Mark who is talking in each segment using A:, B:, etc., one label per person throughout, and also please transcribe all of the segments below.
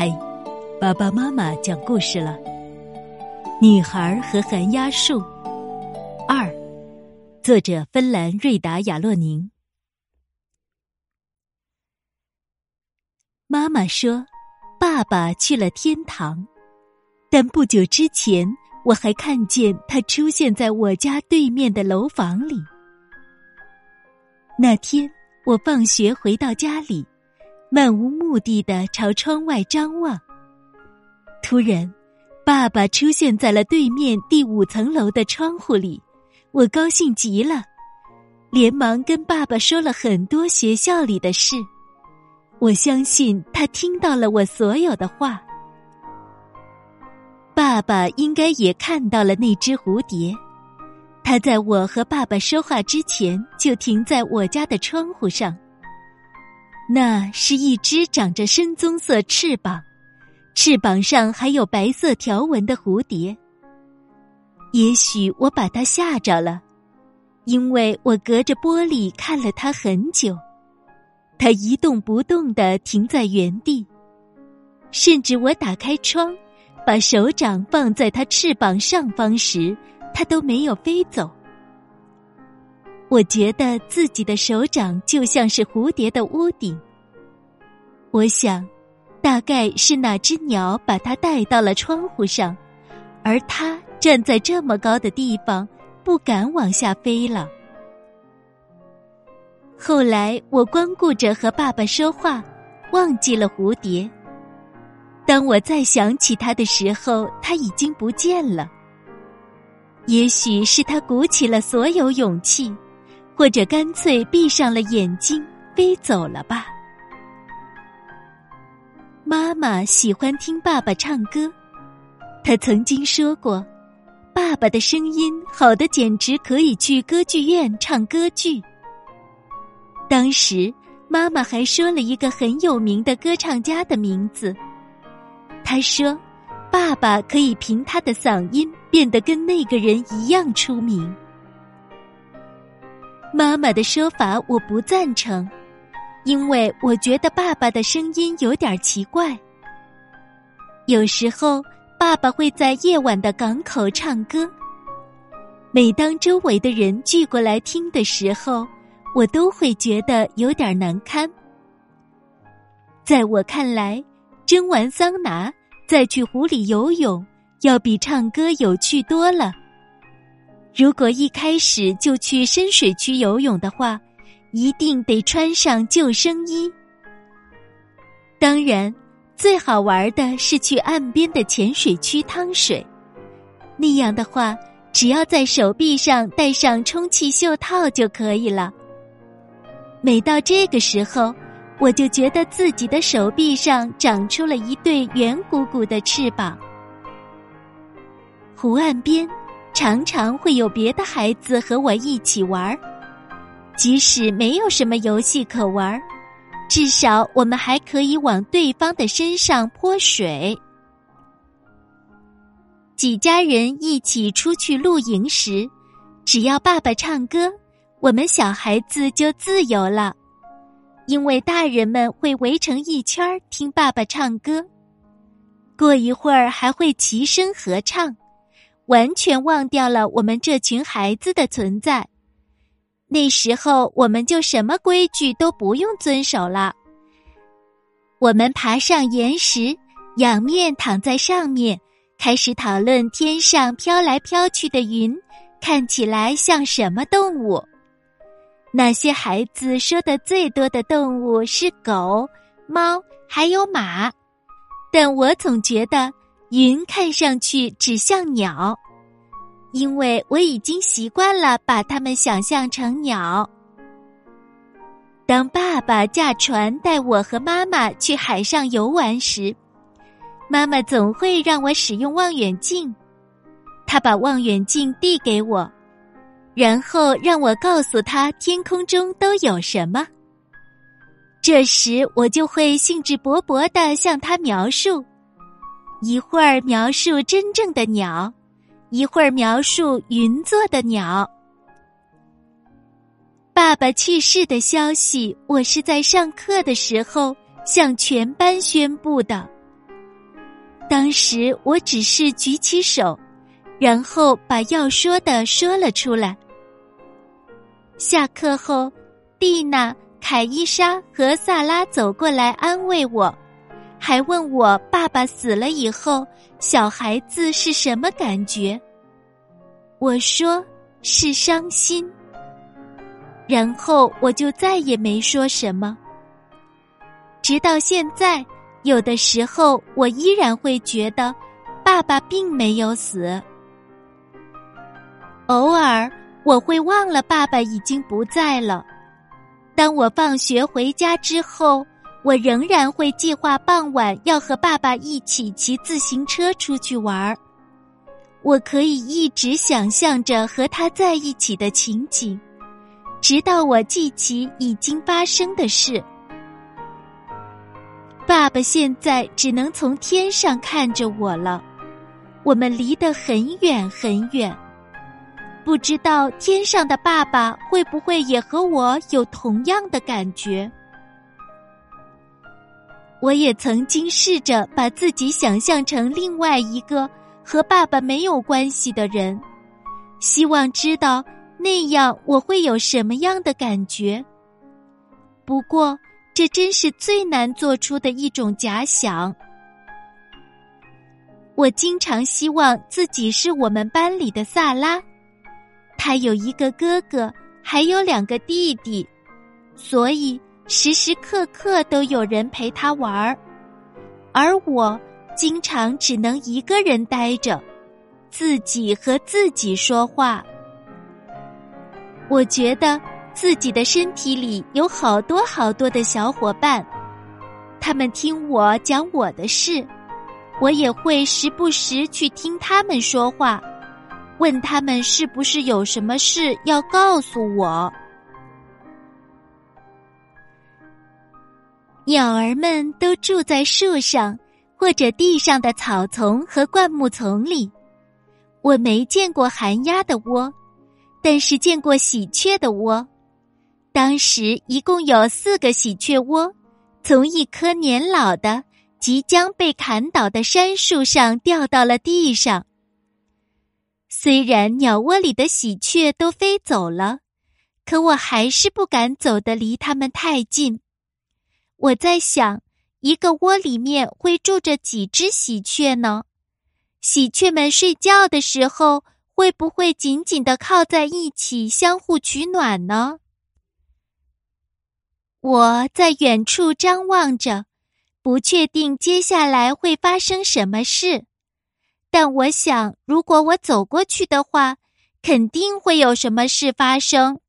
A: 嗨，爸爸妈妈讲故事了。女孩和寒鸦树二，作者芬兰瑞达亚洛宁。妈妈说，爸爸去了天堂，但不久之前我还看见他出现在我家对面的楼房里。那天我放学回到家里。漫无目的的朝窗外张望，突然，爸爸出现在了对面第五层楼的窗户里，我高兴极了，连忙跟爸爸说了很多学校里的事。我相信他听到了我所有的话。爸爸应该也看到了那只蝴蝶，它在我和爸爸说话之前就停在我家的窗户上。那是一只长着深棕色翅膀，翅膀上还有白色条纹的蝴蝶。也许我把它吓着了，因为我隔着玻璃看了它很久，它一动不动的停在原地，甚至我打开窗，把手掌放在它翅膀上方时，它都没有飞走。我觉得自己的手掌就像是蝴蝶的屋顶。我想，大概是哪只鸟把它带到了窗户上，而它站在这么高的地方，不敢往下飞了。后来我光顾着和爸爸说话，忘记了蝴蝶。当我再想起它的时候，它已经不见了。也许是它鼓起了所有勇气。或者干脆闭上了眼睛飞走了吧。妈妈喜欢听爸爸唱歌，她曾经说过，爸爸的声音好的简直可以去歌剧院唱歌剧。当时妈妈还说了一个很有名的歌唱家的名字，她说，爸爸可以凭他的嗓音变得跟那个人一样出名。妈妈的说法我不赞成，因为我觉得爸爸的声音有点奇怪。有时候，爸爸会在夜晚的港口唱歌。每当周围的人聚过来听的时候，我都会觉得有点难堪。在我看来，蒸完桑拿再去湖里游泳，要比唱歌有趣多了。如果一开始就去深水区游泳的话，一定得穿上救生衣。当然，最好玩的是去岸边的浅水区趟水。那样的话，只要在手臂上戴上充气袖套就可以了。每到这个时候，我就觉得自己的手臂上长出了一对圆鼓鼓的翅膀。湖岸边。常常会有别的孩子和我一起玩即使没有什么游戏可玩至少我们还可以往对方的身上泼水。几家人一起出去露营时，只要爸爸唱歌，我们小孩子就自由了，因为大人们会围成一圈听爸爸唱歌，过一会儿还会齐声合唱。完全忘掉了我们这群孩子的存在。那时候，我们就什么规矩都不用遵守了。我们爬上岩石，仰面躺在上面，开始讨论天上飘来飘去的云看起来像什么动物。那些孩子说的最多的动物是狗、猫，还有马，但我总觉得。云看上去只像鸟，因为我已经习惯了把它们想象成鸟。当爸爸驾船带我和妈妈去海上游玩时，妈妈总会让我使用望远镜。他把望远镜递给我，然后让我告诉他天空中都有什么。这时，我就会兴致勃勃的向他描述。一会儿描述真正的鸟，一会儿描述云做的鸟。爸爸去世的消息，我是在上课的时候向全班宣布的。当时我只是举起手，然后把要说的说了出来。下课后，蒂娜、凯伊莎和萨拉走过来安慰我，还问我爸爸死了以后，小孩子是什么感觉。我说是伤心。然后我就再也没说什么。直到现在，有的时候我依然会觉得，爸爸并没有死。偶尔我会忘了爸爸已经不在了。当我放学回家之后，我仍然会计划傍晚要和爸爸一起骑自行车出去玩儿。我可以一直想象着和他在一起的情景。直到我记起已经发生的事，爸爸现在只能从天上看着我了。我们离得很远很远，不知道天上的爸爸会不会也和我有同样的感觉。我也曾经试着把自己想象成另外一个和爸爸没有关系的人，希望知道。那样我会有什么样的感觉？不过，这真是最难做出的一种假想。我经常希望自己是我们班里的萨拉，他有一个哥哥，还有两个弟弟，所以时时刻刻都有人陪他玩儿，而我经常只能一个人呆着，自己和自己说话。我觉得自己的身体里有好多好多的小伙伴，他们听我讲我的事，我也会时不时去听他们说话，问他们是不是有什么事要告诉我。鸟儿们都住在树上或者地上的草丛和灌木丛里，我没见过寒鸦的窝。但是见过喜鹊的窝，当时一共有四个喜鹊窝，从一棵年老的、即将被砍倒的杉树上掉到了地上。虽然鸟窝里的喜鹊都飞走了，可我还是不敢走得离它们太近。我在想，一个窝里面会住着几只喜鹊呢？喜鹊们睡觉的时候。会不会紧紧的靠在一起，相互取暖呢？我在远处张望着，不确定接下来会发生什么事。但我想，如果我走过去的话，肯定会有什么事发生。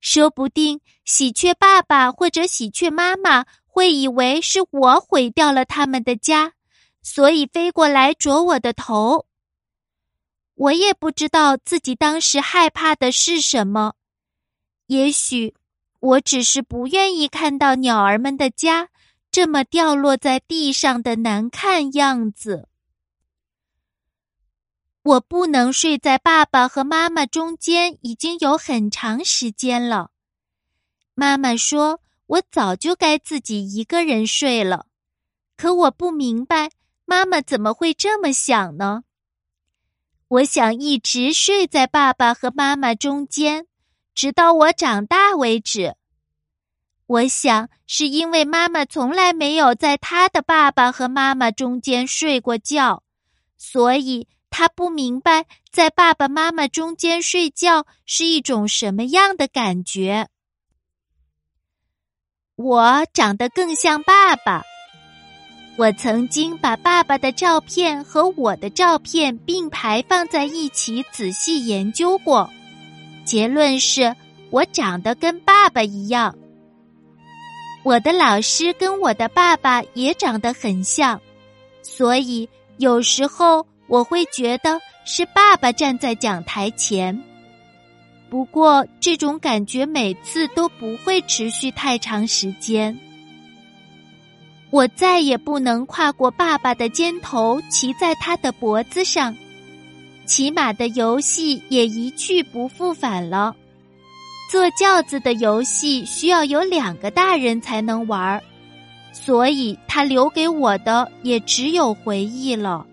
A: 说不定喜鹊爸爸或者喜鹊妈妈会以为是我毁掉了他们的家，所以飞过来啄我的头。我也不知道自己当时害怕的是什么，也许我只是不愿意看到鸟儿们的家这么掉落在地上的难看样子。我不能睡在爸爸和妈妈中间已经有很长时间了。妈妈说我早就该自己一个人睡了，可我不明白妈妈怎么会这么想呢？我想一直睡在爸爸和妈妈中间，直到我长大为止。我想是因为妈妈从来没有在她的爸爸和妈妈中间睡过觉，所以他不明白在爸爸妈妈中间睡觉是一种什么样的感觉。我长得更像爸爸。我曾经把爸爸的照片和我的照片并排放在一起，仔细研究过。结论是我长得跟爸爸一样。我的老师跟我的爸爸也长得很像，所以有时候我会觉得是爸爸站在讲台前。不过这种感觉每次都不会持续太长时间。我再也不能跨过爸爸的肩头，骑在他的脖子上。骑马的游戏也一去不复返了。坐轿子的游戏需要有两个大人才能玩儿，所以他留给我的也只有回忆了。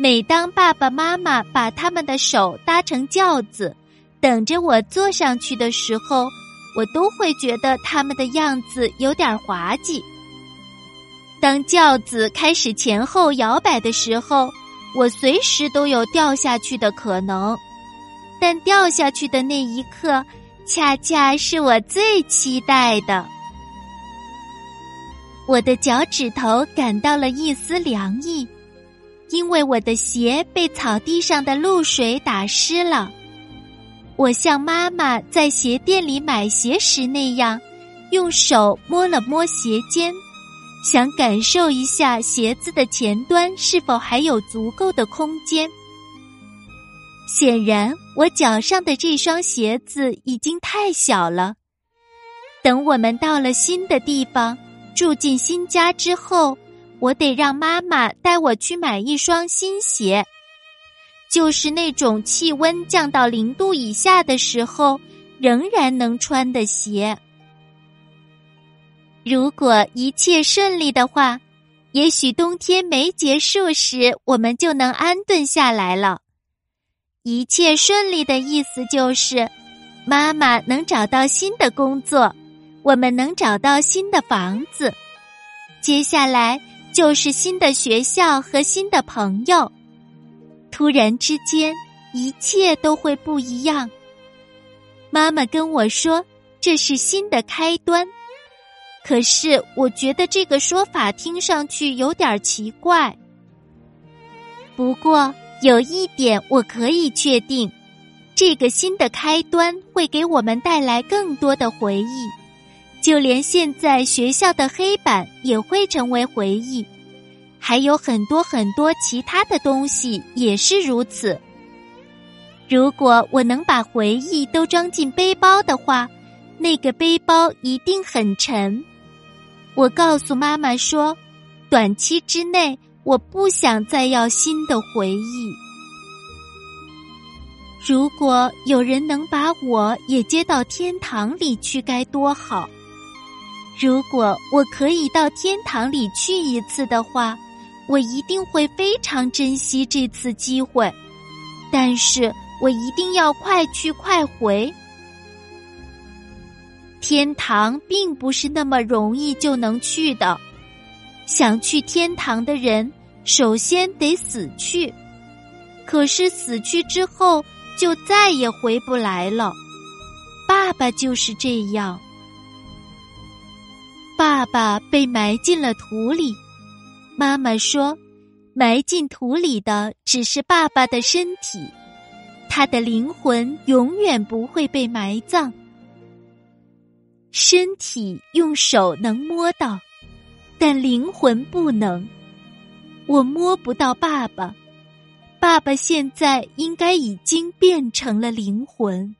A: 每当爸爸妈妈把他们的手搭成轿子，等着我坐上去的时候，我都会觉得他们的样子有点滑稽。当轿子开始前后摇摆的时候，我随时都有掉下去的可能，但掉下去的那一刻，恰恰是我最期待的。我的脚趾头感到了一丝凉意。因为我的鞋被草地上的露水打湿了，我像妈妈在鞋店里买鞋时那样，用手摸了摸鞋尖，想感受一下鞋子的前端是否还有足够的空间。显然，我脚上的这双鞋子已经太小了。等我们到了新的地方，住进新家之后。我得让妈妈带我去买一双新鞋，就是那种气温降到零度以下的时候仍然能穿的鞋。如果一切顺利的话，也许冬天没结束时，我们就能安顿下来了。一切顺利的意思就是，妈妈能找到新的工作，我们能找到新的房子，接下来。就是新的学校和新的朋友，突然之间，一切都会不一样。妈妈跟我说这是新的开端，可是我觉得这个说法听上去有点奇怪。不过有一点我可以确定，这个新的开端会给我们带来更多的回忆。就连现在学校的黑板也会成为回忆，还有很多很多其他的东西也是如此。如果我能把回忆都装进背包的话，那个背包一定很沉。我告诉妈妈说，短期之内我不想再要新的回忆。如果有人能把我也接到天堂里去，该多好！如果我可以到天堂里去一次的话，我一定会非常珍惜这次机会。但是我一定要快去快回。天堂并不是那么容易就能去的。想去天堂的人，首先得死去。可是死去之后，就再也回不来了。爸爸就是这样。爸爸被埋进了土里，妈妈说：“埋进土里的只是爸爸的身体，他的灵魂永远不会被埋葬。身体用手能摸到，但灵魂不能。我摸不到爸爸，爸爸现在应该已经变成了灵魂。”